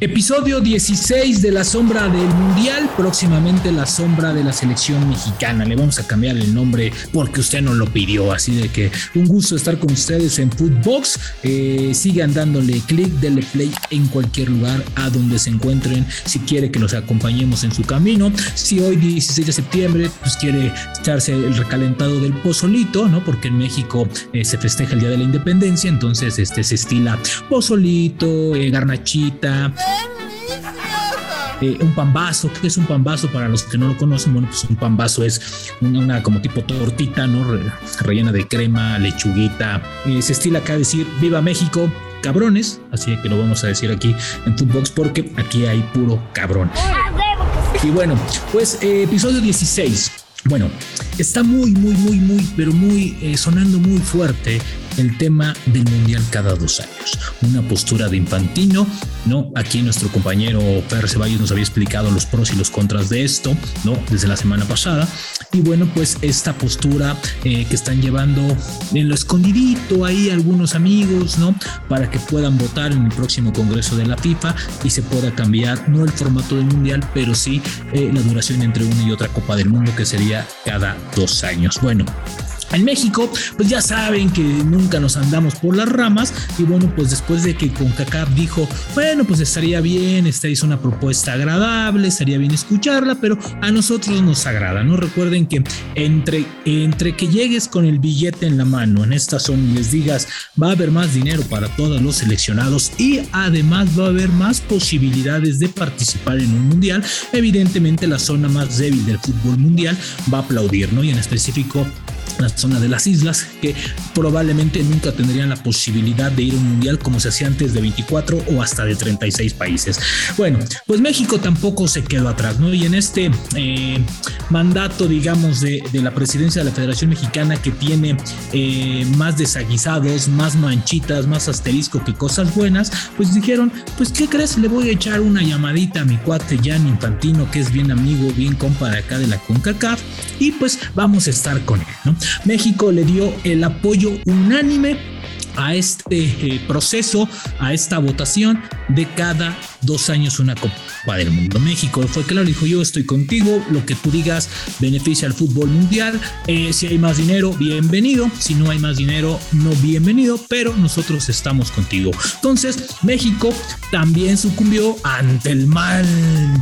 Episodio 16 de La Sombra del Mundial, próximamente La Sombra de la Selección Mexicana. Le vamos a cambiar el nombre porque usted nos lo pidió, así de que un gusto estar con ustedes en Footbox. Eh, sigan dándole clic, denle play en cualquier lugar a donde se encuentren, si quiere que los acompañemos en su camino. Si hoy 16 de septiembre pues quiere echarse el recalentado del pozolito, ¿no? Porque en México eh, se festeja el Día de la Independencia, entonces este se estila pozolito, eh, garnachita. Eh, un pambazo, ¿qué es un pambazo para los que no lo conocen? Bueno, pues un pambazo es una, como tipo tortita, ¿no? rellena de crema, lechuguita. se estila acá decir Viva México, cabrones, así que lo vamos a decir aquí en Footbox porque aquí hay puro cabrón. Y bueno, pues eh, episodio 16. Bueno, está muy, muy, muy, muy, pero muy eh, sonando muy fuerte el tema del mundial cada dos años. Una postura de infantino, ¿no? Aquí nuestro compañero Per Ceballos nos había explicado los pros y los contras de esto, ¿no? Desde la semana pasada. Y bueno, pues esta postura eh, que están llevando en lo escondidito ahí algunos amigos, ¿no? Para que puedan votar en el próximo Congreso de la FIFA y se pueda cambiar, no el formato del mundial, pero sí eh, la duración entre una y otra Copa del Mundo, que sería cada dos años. Bueno, en México, pues ya saben que nunca nos andamos por las ramas y bueno, pues después de que CONCACAF dijo, bueno, pues estaría bien, esta es una propuesta agradable, estaría bien escucharla, pero a nosotros nos agrada, ¿no? Recuerden que entre, entre que llegues con el billete en la mano en esta zona y les digas, va a haber más dinero para todos los seleccionados y además va a haber más posibilidades de participar en un mundial, evidentemente la zona más débil del fútbol mundial va a aplaudir, ¿no? Y en específico la zona de las islas, que probablemente nunca tendrían la posibilidad de ir a un mundial como se hacía antes de 24 o hasta de 36 países. Bueno, pues México tampoco se quedó atrás, ¿no? Y en este eh, mandato, digamos, de, de, la presidencia de la Federación Mexicana que tiene eh, más desaguisados, más manchitas, más asterisco que cosas buenas, pues dijeron, pues ¿qué crees? Le voy a echar una llamadita a mi cuate Jan Infantino, que es bien amigo, bien compa de acá de la CONCACAF, y pues vamos a estar con él, ¿no? México le dio el apoyo unánime a este eh, proceso, a esta votación de cada dos años una Copa del Mundo. México fue claro, dijo yo estoy contigo, lo que tú digas beneficia al fútbol mundial, eh, si hay más dinero, bienvenido, si no hay más dinero, no bienvenido, pero nosotros estamos contigo. Entonces, México también sucumbió ante el mal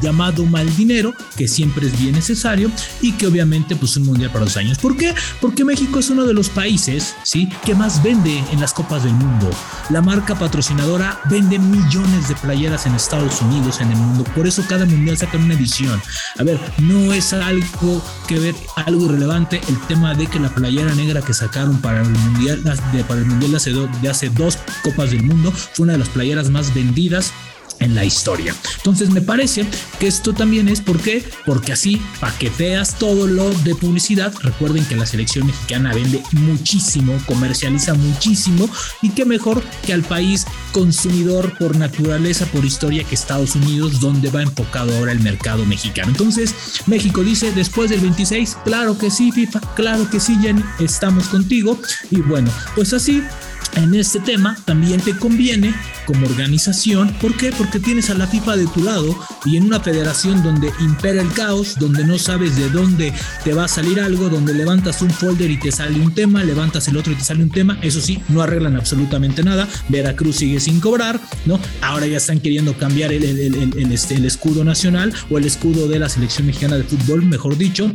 llamado mal dinero, que siempre es bien necesario y que obviamente pues un mundial para dos años. ¿Por qué? Porque México es uno de los países, ¿sí? Que más vende en las copas del mundo. La marca patrocinadora vende millones de playeras en Estados Unidos, en el mundo. Por eso cada mundial saca una edición. A ver, no es algo que ver, algo irrelevante el tema de que la playera negra que sacaron para el mundial, de, para el mundial de hace dos copas del mundo fue una de las playeras más vendidas en la historia. Entonces me parece que esto también es ¿por qué? porque así paqueteas todo lo de publicidad. Recuerden que la selección mexicana vende muchísimo, comercializa muchísimo y qué mejor que al país consumidor por naturaleza, por historia que Estados Unidos, donde va enfocado ahora el mercado mexicano. Entonces México dice después del 26, claro que sí FIFA, claro que sí Jenny, estamos contigo y bueno, pues así en este tema también te conviene como organización. ¿Por qué? Porque tienes a la FIFA de tu lado y en una federación donde impera el caos, donde no sabes de dónde te va a salir algo, donde levantas un folder y te sale un tema, levantas el otro y te sale un tema. Eso sí, no arreglan absolutamente nada. Veracruz sigue sin cobrar, ¿no? Ahora ya están queriendo cambiar el, este, escudo nacional o el escudo de la selección mexicana de fútbol, mejor dicho,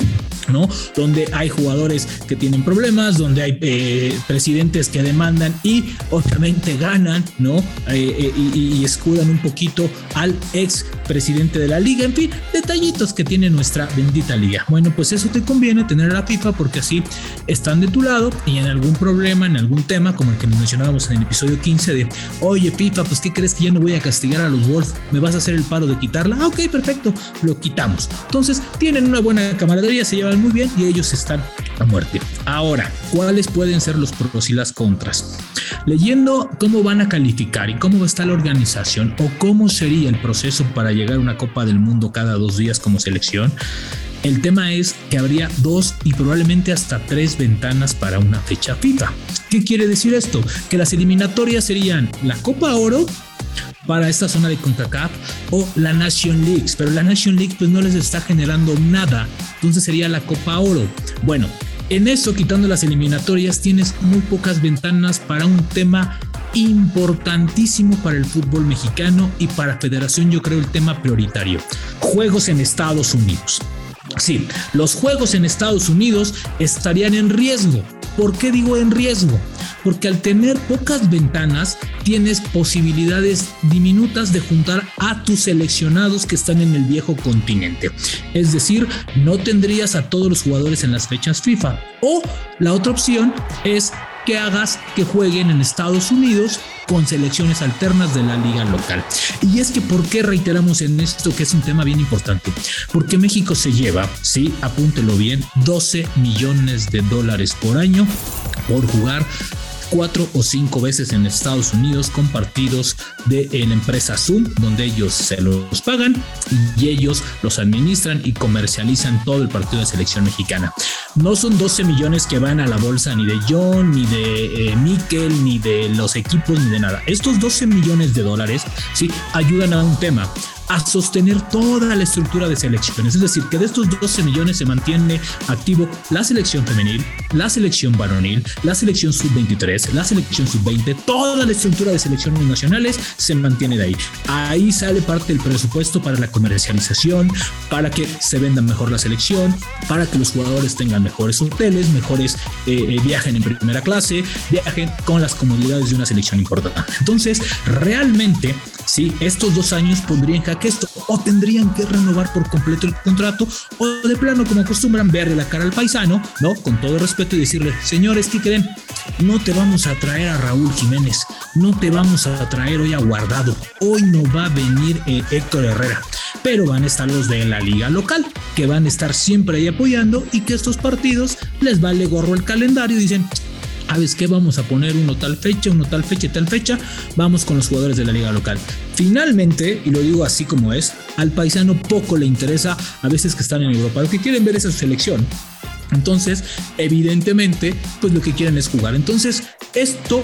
¿no? Donde hay jugadores que tienen problemas, donde hay eh, presidentes que demandan y obviamente ganan, ¿no? Eh, eh, y, escudan un poquito al ex presidente de la liga, en fin, detallitos que tiene nuestra bendita liga. Bueno, pues eso te conviene tener a la FIFA porque así están de tu lado y en algún problema, en algún tema, como el que mencionábamos en el episodio 15 de, oye FIFA, pues ¿qué crees que ya no voy a castigar a los Wolves? ¿Me vas a hacer el paro de quitarla? Ah, ok, perfecto, lo quitamos. Entonces tienen una buena camaradería, se llevan muy bien y ellos están a muerte. Ahora, ¿cuáles pueden ser los pros y las contras? Leyendo cómo van a calificar y cómo está la organización o cómo sería el proceso para llegar a una Copa del Mundo cada dos días como selección, El tema es que habría dos y probablemente hasta tres ventanas para una fecha FIFA. ¿Qué quiere decir esto? Que las eliminatorias serían la Copa Oro para esta zona de CONCACAF o la Nation League, pero la Nation League pues no les está generando nada, entonces sería la Copa Oro. Bueno, en eso quitando las eliminatorias tienes muy pocas ventanas para un tema importantísimo para el fútbol mexicano y para Federación yo creo el tema prioritario. Juegos en Estados Unidos. Sí, los juegos en Estados Unidos estarían en riesgo. ¿Por qué digo en riesgo? Porque al tener pocas ventanas tienes posibilidades diminutas de juntar a tus seleccionados que están en el viejo continente. Es decir, no tendrías a todos los jugadores en las fechas FIFA. O la otra opción es que hagas que jueguen en Estados Unidos con selecciones alternas de la liga local. Y es que, ¿por qué reiteramos en esto que es un tema bien importante? Porque México se lleva, sí, apúntelo bien, 12 millones de dólares por año por jugar cuatro o cinco veces en Estados Unidos con partidos de la empresa Zoom, donde ellos se los pagan y ellos los administran y comercializan todo el partido de selección mexicana. No son 12 millones que van a la bolsa ni de John, ni de eh, Mikel, ni de los equipos, ni de nada. Estos 12 millones de dólares, sí, ayudan a un tema a sostener toda la estructura de selecciones. Es decir, que de estos 12 millones se mantiene activo la selección femenil, la selección varonil, la selección sub-23, la selección sub-20, toda la estructura de selecciones nacionales se mantiene de ahí. Ahí sale parte del presupuesto para la comercialización, para que se venda mejor la selección, para que los jugadores tengan mejores hoteles, mejores eh, eh, viajen en primera clase, viajen con las comodidades de una selección importante. Entonces, realmente, sí, estos dos años pondrían que esto o tendrían que renovar por completo el contrato o de plano como acostumbran verle la cara al paisano, ¿no? Con todo respeto y decirle, señores, ¿qué creen? No te vamos a traer a Raúl Jiménez, no te vamos a traer hoy a Guardado, hoy no va a venir Héctor Herrera, pero van a estar los de la liga local, que van a estar siempre ahí apoyando y que estos partidos les vale gorro el calendario dicen, ¿sabes qué? Vamos a poner uno tal fecha, uno tal fecha y tal fecha, vamos con los jugadores de la liga local. Finalmente, y lo digo así como es, al paisano poco le interesa a veces que están en Europa, lo que quieren ver es su selección. Entonces, evidentemente, pues lo que quieren es jugar. Entonces, esto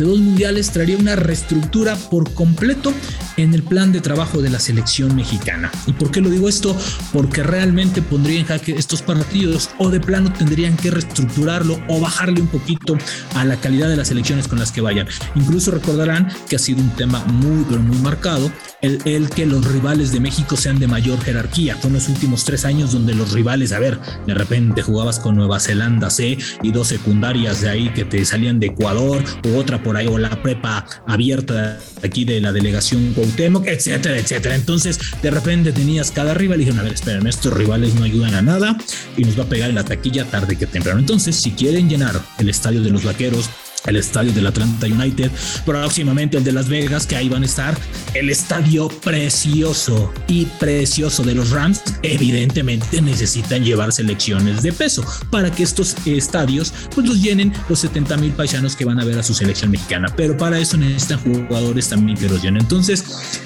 de dos mundiales traería una reestructura por completo en el plan de trabajo de la selección mexicana. ¿Y por qué lo digo esto? Porque realmente pondría en jaque estos partidos o de plano tendrían que reestructurarlo o bajarle un poquito a la calidad de las elecciones con las que vayan. Incluso recordarán que ha sido un tema muy, muy marcado el, que los rivales de México sean de mayor jerarquía. Fue en los últimos tres años donde los rivales, a ver, de repente jugabas con Nueva Zelanda C y dos secundarias de ahí que te salían de Ecuador u otra por ahí o la prepa abierta aquí de la delegación Cuauhtémoc, etcétera, etcétera. Entonces, de repente tenías cada rival y dijeron, a ver, esperen, estos rivales no ayudan a nada y nos va a pegar la taquilla tarde que temprano. Entonces, si quieren llenar el estadio de los vaqueros el estadio del Atlanta United, próximamente el de Las Vegas, que ahí van a estar, el estadio precioso y precioso de los Rams, evidentemente necesitan llevar selecciones de peso para que estos estadios pues los llenen los 70 mil paisanos que van a ver a su selección mexicana, pero para eso necesitan jugadores también que los llenen. Entonces,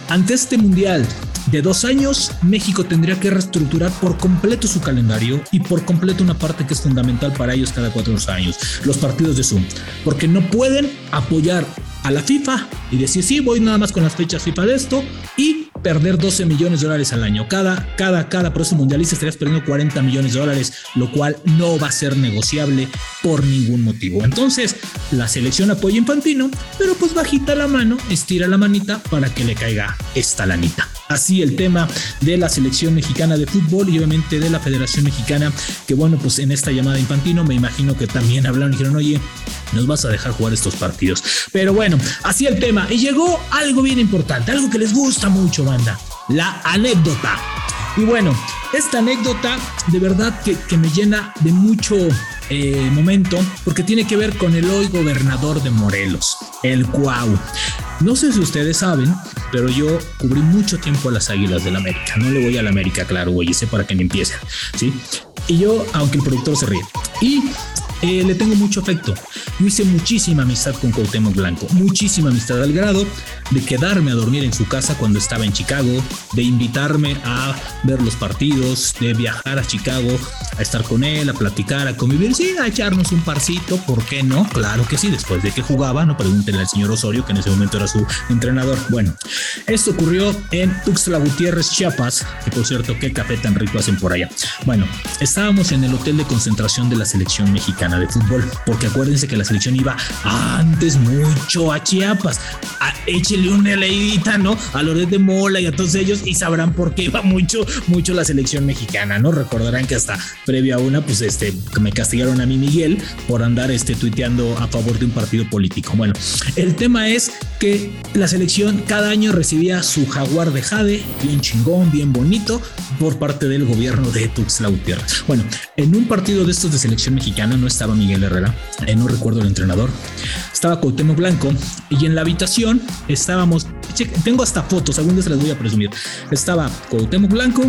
ante este mundial de dos años, México tendría que reestructurar por completo su calendario y por completo una parte que es fundamental para ellos cada cuatro años, los partidos de Zoom, porque no pueden apoyar a la FIFA y decir, sí, voy nada más con las fechas FIFA de esto y perder 12 millones de dólares al año. Cada, cada, cada próximo mundialista estarías perdiendo 40 millones de dólares, lo cual no va a ser negociable por ningún motivo. Entonces, la selección apoya a Infantino, pero pues bajita la mano, estira la manita para que le caiga esta lanita. Así el tema de la selección mexicana de fútbol y obviamente de la Federación Mexicana, que bueno, pues en esta llamada Infantino me imagino que también hablaron y dijeron, oye, nos vas a dejar jugar estos partidos. Pero bueno, así el tema. Y llegó algo bien importante, algo que les gusta mucho, banda, la anécdota. Y bueno, esta anécdota de verdad que, que me llena de mucho eh, momento porque tiene que ver con el hoy gobernador de Morelos, el Cuau. No sé si ustedes saben, pero yo cubrí mucho tiempo a las Águilas del América. No le voy a la América, claro, güey, sé para que me empiecen, ¿sí? Y yo, aunque el productor se ríe. Y eh, le tengo mucho afecto. Yo hice muchísima amistad con Cuauhtémoc Blanco, muchísima amistad al grado de quedarme a dormir en su casa cuando estaba en Chicago, de invitarme a ver los partidos, de viajar a Chicago, a estar con él, a platicar, a convivir, sí, a echarnos un parcito, ¿por qué no? Claro que sí, después de que jugaba, no pregúntenle al señor Osorio, que en ese momento era su entrenador. Bueno, esto ocurrió en Tuxtla Gutiérrez, Chiapas, que por cierto, qué café tan rico hacen por allá. Bueno, estábamos en el hotel de concentración de la selección mexicana de fútbol, porque acuérdense que la selección iba antes mucho a Chiapas. A, échele una leidita, ¿no? A Loret de Mola y a todos ellos y sabrán por qué iba mucho, mucho la selección mexicana, ¿no? Recordarán que hasta previa a una, pues este, me castigaron a mí Miguel por andar este, tuiteando a favor de un partido político. Bueno, el tema es que la selección cada año recibía su jaguar de jade, bien chingón, bien bonito, por parte del gobierno de Tuxtla Gutiérrez. Bueno, en un partido de estos de selección mexicana no estaba Miguel Herrera, eh, no recuerdo el entrenador, estaba Cuauhtémoc Blanco y en la habitación estábamos, tengo hasta fotos, algún día se las voy a presumir, estaba Cuauhtémoc Blanco,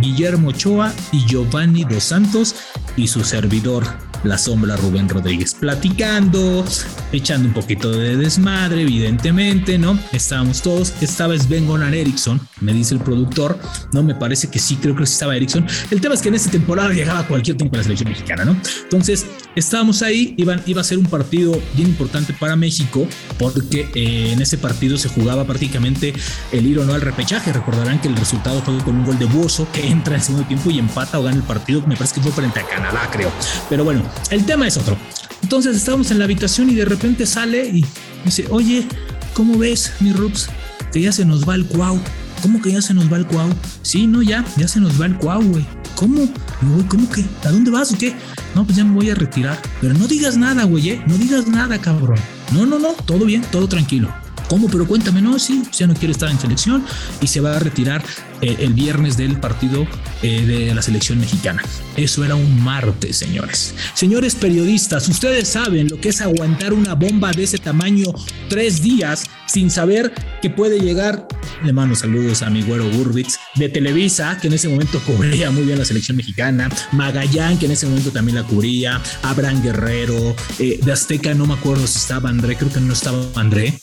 Guillermo Ochoa y Giovanni Dos Santos y su servidor la sombra Rubén Rodríguez, platicando, echando un poquito de desmadre, evidentemente, ¿no? Estábamos todos, estaba Sven Gonar Eriksson, me dice el productor, no me parece que sí, creo que sí estaba Eriksson. El tema es que en esta temporada llegaba cualquier tiempo a la selección mexicana, ¿no? Entonces, estábamos ahí, iba a ser un partido bien importante para México, porque eh, en ese partido se jugaba prácticamente el ir o no al repechaje. Recordarán que el resultado fue con un gol de Bozo que entra en segundo tiempo y empata o gana el partido, me parece que fue frente a Canadá, creo. Pero bueno, el tema es otro. Entonces estábamos en la habitación y de repente sale y dice, oye, ¿cómo ves, mi Rups? Que ya se nos va el cuau. ¿Cómo que ya se nos va el cuau? Sí, no, ya, ya se nos va el cuau, güey. ¿Cómo? ¿cómo que? ¿A dónde vas o qué? No, pues ya me voy a retirar. Pero no digas nada, güey, ¿eh? No digas nada, cabrón. No, no, no, todo bien, todo tranquilo. ¿Cómo? Pero cuéntame, no, sí, ya no quiere estar en selección y se va a retirar eh, el viernes del partido eh, de la selección mexicana. Eso era un martes, señores. Señores periodistas, ustedes saben lo que es aguantar una bomba de ese tamaño tres días sin saber que puede llegar. Le mando saludos a mi güero Burbitz de Televisa, que en ese momento cubría muy bien la selección mexicana, Magallán, que en ese momento también la cubría, Abraham Guerrero, eh, de Azteca, no me acuerdo si estaba André, creo que no estaba André,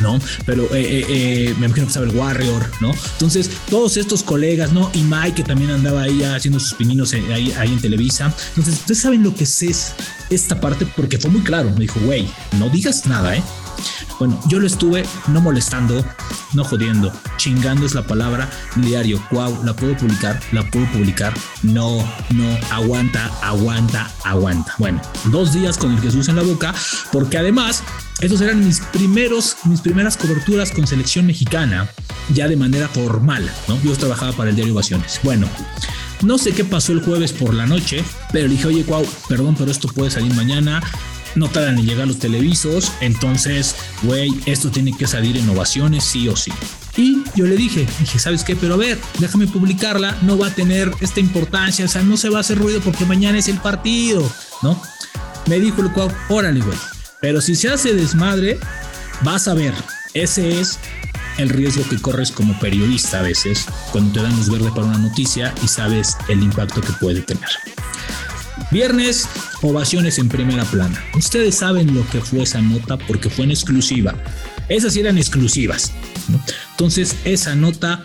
¿no? Pero me imagino que estaba el Warrior, ¿no? Entonces, todos estos colegas, ¿no? Y Mike, que también andaba ahí haciendo sus pininos ahí, ahí en Televisa. Entonces, ustedes saben lo que es esta parte porque fue muy claro. Me dijo, güey, no digas nada, ¿eh? Bueno, yo lo estuve no molestando, no jodiendo, chingando es la palabra diario. Wow, la puedo publicar, la puedo publicar. No, no, aguanta, aguanta, aguanta. Bueno, dos días con el Jesús en la boca, porque además, esos eran mis primeros, mis primeras coberturas con selección mexicana, ya de manera formal, ¿no? Yo trabajaba para el diario Ovaciones. Bueno. No sé qué pasó el jueves por la noche, pero dije, oye, wow, perdón, pero esto puede salir mañana no tardan en llegar los televisos, entonces, güey, esto tiene que salir en ovaciones sí o sí. Y yo le dije, dije, ¿sabes qué? Pero a ver, déjame publicarla, no va a tener esta importancia, o sea, no se va a hacer ruido porque mañana es el partido, ¿no? Me dijo el cual, órale, güey, pero si se hace desmadre, vas a ver, ese es el riesgo que corres como periodista a veces cuando te dan luz verde para una noticia y sabes el impacto que puede tener. Viernes, ovaciones en primera plana. Ustedes saben lo que fue esa nota porque fue en exclusiva. Esas eran exclusivas. Entonces, esa nota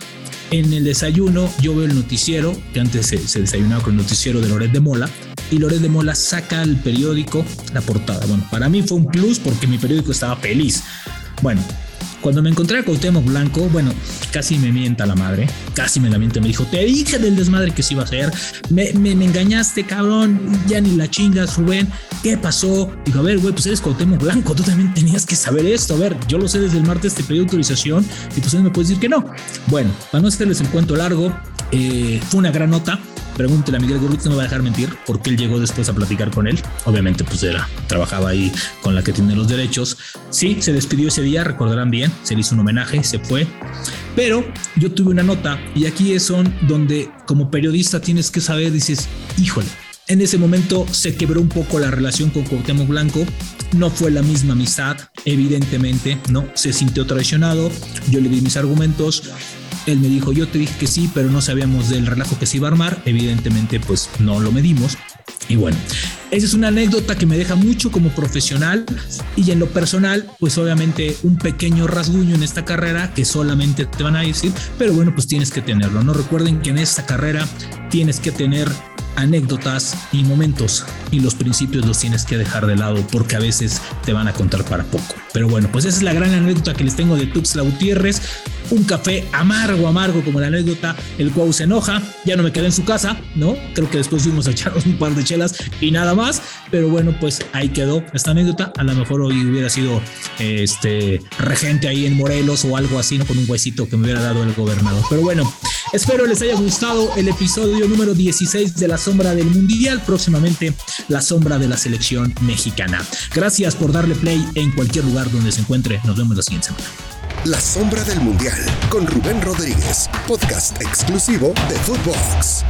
en el desayuno, yo veo el noticiero, que antes se, desayunaba con el noticiero de Loret de Mola, y Loret de Mola saca el periódico, la portada. Bueno, para mí fue un plus porque mi periódico estaba feliz. Bueno, cuando me encontré a Cuauhtémoc Blanco, bueno, casi me mienta la madre, casi me la miente, me dijo, te dije del desmadre que se iba a hacer, me, engañaste, cabrón, ya ni la chingas, Rubén, ¿qué pasó? Dijo, a ver, güey, pues eres Cuauhtémoc Blanco, tú también tenías que saber esto, a ver, yo lo sé desde el martes, te pedí autorización y pues él me puedes decir que no. Bueno, para no hacerles el cuento largo, eh, fue una gran nota, Pregúntele a Miguel Gurritz, no me va a dejar mentir, porque él llegó después a platicar con él. Obviamente, pues era, trabajaba ahí con la que tiene los derechos. Sí, se despidió ese día, recordarán bien, se le hizo un homenaje, se fue. Pero yo tuve una nota y aquí es donde como periodista tienes que saber, dices, híjole, en ese momento se quebró un poco la relación con Cuauhtémoc Blanco. No fue la misma amistad, evidentemente, ¿no? Se sintió traicionado. Yo le di mis argumentos. Él me dijo, yo te dije que sí, pero no sabíamos del relajo que se iba a armar. Evidentemente, pues no lo medimos. Y bueno, esa es una anécdota que me deja mucho como profesional y en lo personal, pues obviamente un pequeño rasguño en esta carrera que solamente te van a decir, pero bueno, pues tienes que tenerlo. No recuerden que en esta carrera tienes que tener anécdotas y momentos y los principios los tienes que dejar de lado porque a veces te van a contar para poco. Pero bueno, pues esa es la gran anécdota que les tengo de Tuxla Gutiérrez un café amargo, amargo como la anécdota, el cual se enoja, ya no me quedé en su casa, ¿no? Creo que después fuimos a echarnos un par de chelas y nada más, pero bueno, pues ahí quedó esta anécdota, a lo mejor hoy hubiera sido este regente ahí en Morelos o algo así, ¿no? Con un huesito que me hubiera dado el gobernador, pero bueno, espero les haya gustado el episodio número 16 de La Sombra del Mundial, próximamente La Sombra de la Selección Mexicana. Gracias por darle play en cualquier lugar donde se encuentre, nos vemos la siguiente semana. La Sombra del Mundial con Rubén Rodríguez, podcast exclusivo de Footbox.